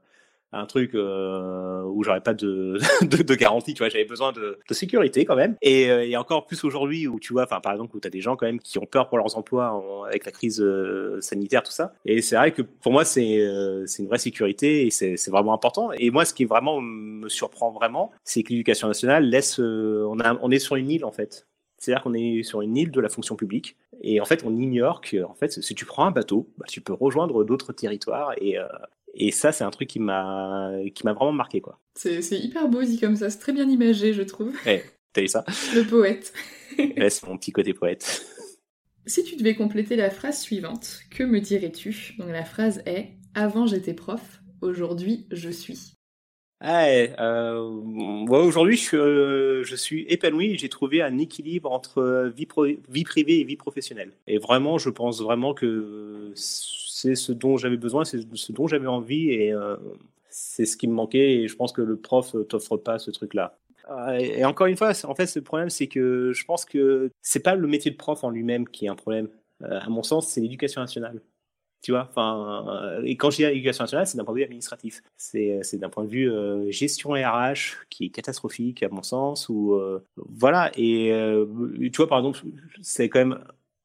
un truc euh, où j'aurais pas de, garantie, tu vois, j'avais besoin de, sécurité quand même. Et, euh, et encore plus aujourd'hui où tu vois, enfin par exemple où tu as des gens quand même qui ont peur pour leurs emplois avec la crise euh, sanitaire, tout ça. Et c'est vrai que pour moi c'est une vraie sécurité et c'est vraiment important. Et moi ce qui vraiment me surprend vraiment, c'est que l'éducation nationale laisse, on, est sur une île en fait. C'est-à-dire qu'on est sur une île de la fonction publique et en fait on ignore que en fait si tu prends un bateau, bah, tu peux rejoindre d'autres territoires et, et ça, c'est un truc qui m'a qui m'a vraiment marqué, quoi. C'est hyper beau dit comme ça, c'est très bien imagé, je trouve. Eh, t'as vu ça? Le poète. c'est mon petit côté poète. Si tu devais compléter la phrase suivante, que me dirais-tu? Donc la phrase est Avant j'étais prof, aujourd'hui je suis. Ah, euh, aujourd'hui je, euh, je suis épanoui. J'ai trouvé un équilibre entre vie, vie privée et vie professionnelle. Et vraiment, je pense vraiment que c'est ce dont j'avais besoin, c'est ce dont j'avais envie et euh, c'est ce qui me manquait. Et je pense que le prof t'offre pas ce truc-là. Euh, et encore une fois, en fait, le problème, c'est que je pense que c'est pas le métier de prof en lui-même qui est un problème. Euh, à mon sens, c'est l'éducation nationale. Tu vois, enfin, et quand je dis l'éducation nationale, c'est d'un point de vue administratif. C'est, d'un point de vue gestion RH qui est catastrophique à mon sens. Ou voilà. Et tu vois, par exemple, c'est quand même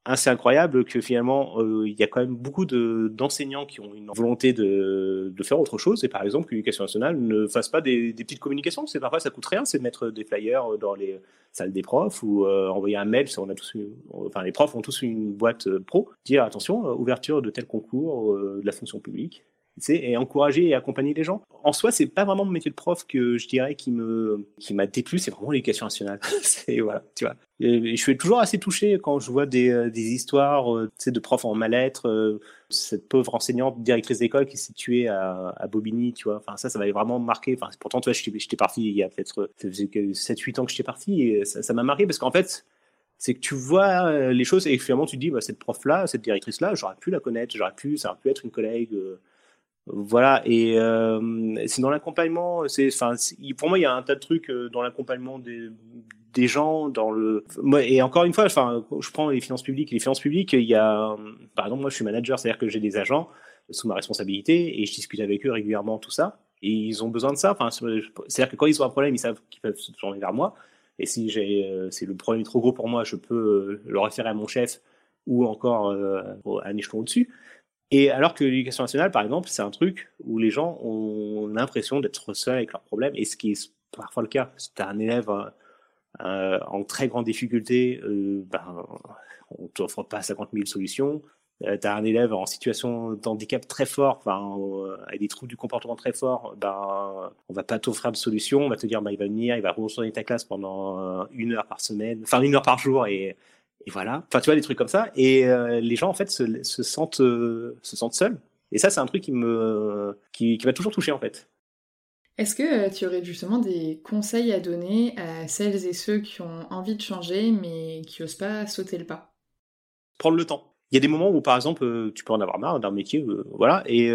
assez incroyable que finalement euh, il y a quand même beaucoup d'enseignants qui ont une volonté de, de, faire autre chose. Et par exemple que l'éducation nationale ne fasse pas des, petites communications. C'est parfois ça coûte rien c'est de mettre des flyers dans les salles des profs ou euh, envoyer un mail. On a tous enfin les profs ont tous une boîte euh, pro. Dire attention ouverture de tel concours de la fonction publique et encourager et accompagner les gens. En soi, c'est pas vraiment mon métier de prof que je dirais qui me qui m'a déplu, c'est vraiment l'éducation nationale. c'est voilà, tu vois. Je suis toujours assez touché quand je vois des, euh, des histoires euh, de profs en mal-être. Euh, cette pauvre enseignante directrice d'école qui s'est tuée à, à, Bobigny, tu vois. Enfin, ça, ça m'avait vraiment marqué. Enfin, pourtant, tu vois, j'étais parti il y a peut-être 7-8 ans que j'étais parti et ça m'a marqué parce qu'en fait, c'est que tu vois les choses et finalement tu te dis, bah, cette prof-là, cette directrice-là, j'aurais pu la connaître, j'aurais pu, ça aurait pu être une collègue. Voilà, et euh, c'est dans l'accompagnement, c'est, enfin, pour moi, il y a un tas de trucs euh, dans l'accompagnement des, gens dans le et encore une fois enfin je prends les finances publiques les finances publiques il y a par exemple moi je suis manager c'est-à-dire que j'ai des agents sous ma responsabilité et je discute avec eux régulièrement tout ça et ils ont besoin de ça enfin c'est-à-dire que quand ils ont un problème ils savent qu'ils peuvent se tourner vers moi et si j'ai euh, c'est le problème est trop gros pour moi je peux le référer à mon chef ou encore euh, à un échelon au-dessus et alors que l'éducation nationale, par exemple, c'est un truc où les gens ont l'impression d'être seuls avec leurs problèmes, et ce qui est parfois le cas. Si tu as un élève euh, en très grande difficulté, euh, ben, on ne t'offre pas 50 000 solutions. Euh, tu as un élève en situation d'handicap très fort, enfin, avec des troubles du comportement très forts, ben, on va pas t'offrir de solution. On va te dire, ben, il va venir, il va retourner ta classe pendant une heure par semaine, enfin une heure par jour, et, et voilà. Enfin, tu vois, des trucs comme ça. Et les gens, en fait, se, se sentent, se sentent seuls. Et ça, c'est un truc qui me, qui, qui m'a toujours touché, en fait. Est-ce que euh, tu aurais justement des conseils à donner à celles et ceux qui ont envie de changer mais qui n'osent pas sauter le pas? Prendre le temps. Il y a des moments où, par exemple, euh, tu peux en avoir marre d'un métier, euh, voilà. Et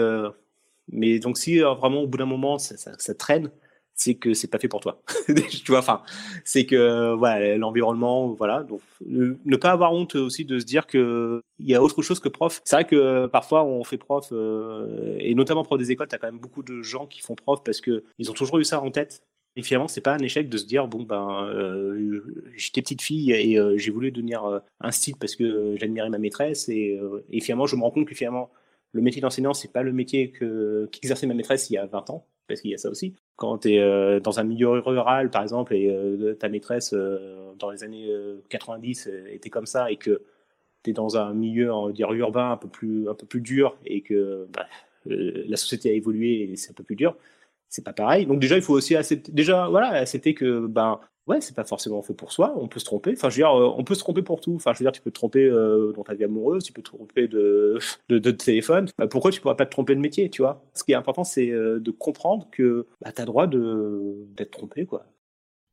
mais donc, si vraiment au bout d'un moment ça, traîne, c'est que c'est pas fait pour toi. tu vois, enfin, c'est que voilà, l'environnement, voilà. Donc, ne pas avoir honte aussi de se dire que il y a autre chose que prof. C'est vrai que parfois on fait prof, euh, et notamment prof des écoles, tu as quand même beaucoup de gens qui font prof parce que ils ont toujours eu ça en tête. Et finalement, c'est pas un échec de se dire bon ben euh, j'étais petite fille et euh, j'ai voulu devenir un style parce que j'admirais ma maîtresse et, et, finalement je me rends compte que finalement le métier d'enseignant c'est pas le métier que qu'exerçait ma maîtresse il y a 20 ans parce qu'il y a ça aussi. Quand tu es euh, dans un milieu rural, par exemple, et euh, ta maîtresse, euh, dans les années 90, était comme ça, et que tu es dans un milieu, on dire, urbain un peu plus, un peu plus dur, et que bah, la société a évolué et c'est un peu plus dur, c'est pas pareil. Donc déjà, il faut aussi accepter, déjà, voilà, accepter que ben, ouais, c'est pas forcément fait pour soi, on peut se tromper. Enfin, je veux dire, euh, on peut se tromper pour tout. Enfin, je veux dire, tu peux te tromper euh, dans ta vie amoureuse, tu peux te tromper de, de, téléphone. Bah, pourquoi tu pourrais pas te tromper de métier, tu vois? Ce qui est important, c'est euh, de comprendre que bah, tu as droit d'être trompé, quoi.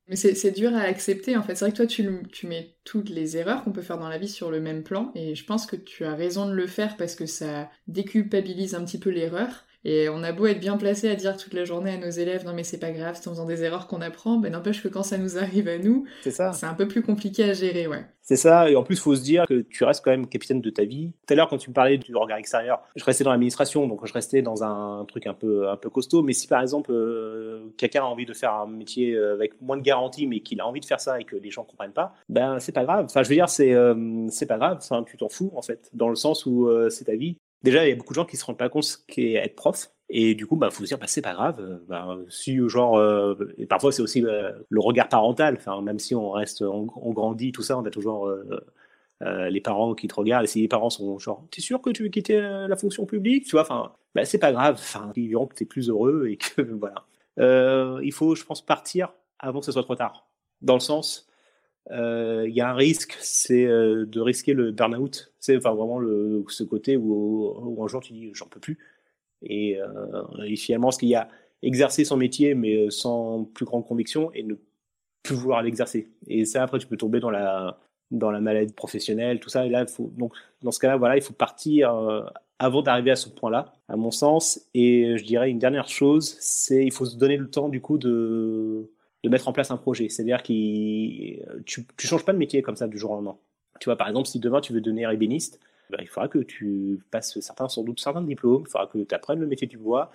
Mais c'est dur à accepter en fait. C'est vrai que toi tu, tu mets toutes les erreurs qu'on peut faire dans la vie sur le même plan et je pense que tu as raison de le faire parce que ça déculpabilise un petit peu l'erreur. Et on a beau être bien placé à dire toute la journée à nos élèves non mais c'est pas grave, c'est en faisant des erreurs qu'on apprend, ben n'empêche que quand ça nous arrive à nous, c'est un peu plus compliqué à gérer, ouais. C'est ça, et en plus, il faut se dire que tu restes quand même capitaine de ta vie. Tout à l'heure, quand tu me parlais du regard extérieur, je restais dans l'administration, donc je restais dans un truc un peu, un peu costaud. Mais si par exemple, euh, quelqu'un a envie de faire un métier euh, avec moins de garantie, mais qu'il a envie de faire ça et que les gens comprennent pas, ben c'est pas grave. Enfin, je veux dire, c'est euh, c'est pas grave. Enfin, tu t'en fous en fait, dans le sens où c'est ta vie. Déjà, il y a beaucoup de gens qui se rendent pas compte ce qu'est être prof. Et du coup, bah, faut se dire, bah, c'est pas grave. Bah, si, genre, euh, parfois, c'est aussi euh, le regard parental. Enfin, même si on reste, on, grandit, tout ça, on a toujours euh, les parents qui te regardent. Et si les parents sont genre, t'es sûr que tu veux quitter la fonction publique? Tu vois, enfin, bah, c'est pas grave. Enfin, ils verront que t'es plus heureux et que, voilà. il faut, je pense, partir avant que ce soit trop tard. Dans le sens, il y a un risque, c'est de risquer le burn-out. C'est enfin, vraiment ce côté où, un jour tu dis, j'en peux plus et, euh, et finalement, ce qu'il y a exercer son métier, mais euh, sans plus grande conviction, et ne plus vouloir l'exercer. Et ça, après, tu peux tomber dans la, dans la maladie professionnelle, tout ça. Et là, donc, dans ce cas-là, voilà, il faut partir euh, avant d'arriver à ce point-là, à mon sens. Et je dirais une dernière chose, c'est il faut se donner le temps, du coup, de, de mettre en place un projet. C'est-à-dire que tu, tu changes pas de métier comme ça du jour au lendemain. Tu vois, par exemple, si demain tu veux devenir ébéniste, bah, il faudra que tu passes certains, sans doute certains diplômes, il faudra que tu apprennes le métier du bois,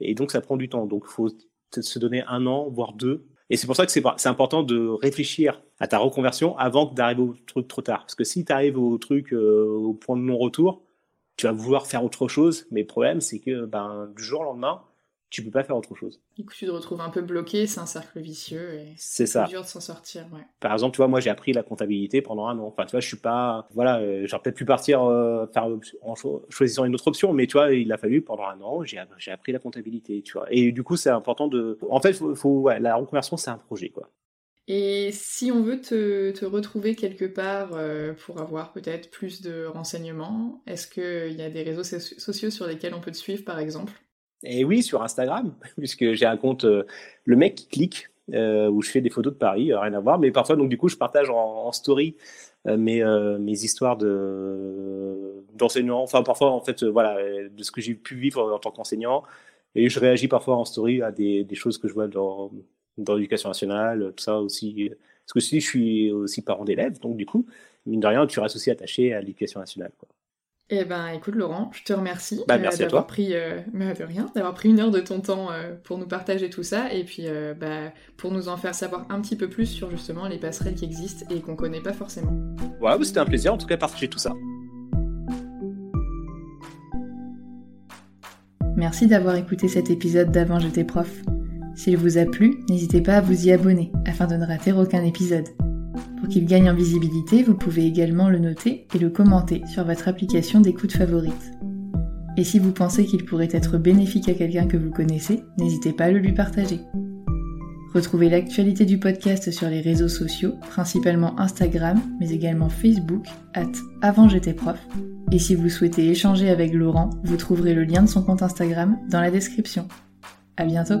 et donc ça prend du temps. Donc il faut se donner un an, voire deux. Et c'est pour ça que c'est important de réfléchir à ta reconversion avant d'arriver au truc trop tard. Parce que si tu arrives au truc euh, au point de non-retour, tu vas vouloir faire autre chose, mais le problème c'est que ben, du jour au lendemain, tu peux pas faire autre chose. Du coup, tu te retrouves un peu bloqué, c'est un cercle vicieux et c'est ça. dur de s'en sortir. Ouais. Par exemple, tu vois, moi j'ai appris la comptabilité pendant un an. Enfin, tu vois, je suis pas, voilà, euh, j'aurais peut-être pu partir euh, faire en choisissant une autre option, mais tu vois, il a fallu pendant un an, j'ai appris la comptabilité, tu vois. Et du coup, c'est important de, en fait, faut, faut ouais, la reconversion, c'est un projet, quoi. Et si on veut te, te retrouver quelque part euh, pour avoir peut-être plus de renseignements, est-ce qu'il y a des réseaux sociaux sur lesquels on peut te suivre, par exemple? Et oui, sur Instagram, puisque j'ai un compte euh, Le Mec qui clique, euh, où je fais des photos de Paris, euh, rien à voir. Mais parfois, donc du coup, je partage en, story mes, mes histoires de d'enseignants. Enfin, parfois, en fait, voilà, de ce que j'ai pu vivre en tant qu'enseignant. Et je réagis parfois en story à des, des choses que je vois dans, dans l'éducation nationale, tout ça aussi. Parce que si je suis aussi parent d'élèves, donc du coup, mine de rien, tu restes aussi attaché à l'éducation nationale. Quoi. Eh ben, écoute Laurent, je te remercie bah, merci d'avoir pris, euh, de rien, d'avoir pris une heure de ton temps euh, pour nous partager tout ça et puis euh, bah, pour nous en faire savoir un petit peu plus sur justement les passerelles qui existent et qu'on connaît pas forcément. Ouais, c'était un plaisir en tout cas de partager tout ça. Merci d'avoir écouté cet épisode d'Avant J'étais prof. S'il vous a plu, n'hésitez pas à vous y abonner afin de ne rater aucun épisode. Pour qu'il gagne en visibilité, vous pouvez également le noter et le commenter sur votre application d'écoute favorite. Et si vous pensez qu'il pourrait être bénéfique à quelqu'un que vous connaissez, n'hésitez pas à le lui partager. Retrouvez l'actualité du podcast sur les réseaux sociaux, principalement Instagram, mais également Facebook, at avant. Et si vous souhaitez échanger avec Laurent, vous trouverez le lien de son compte Instagram dans la description. À bientôt!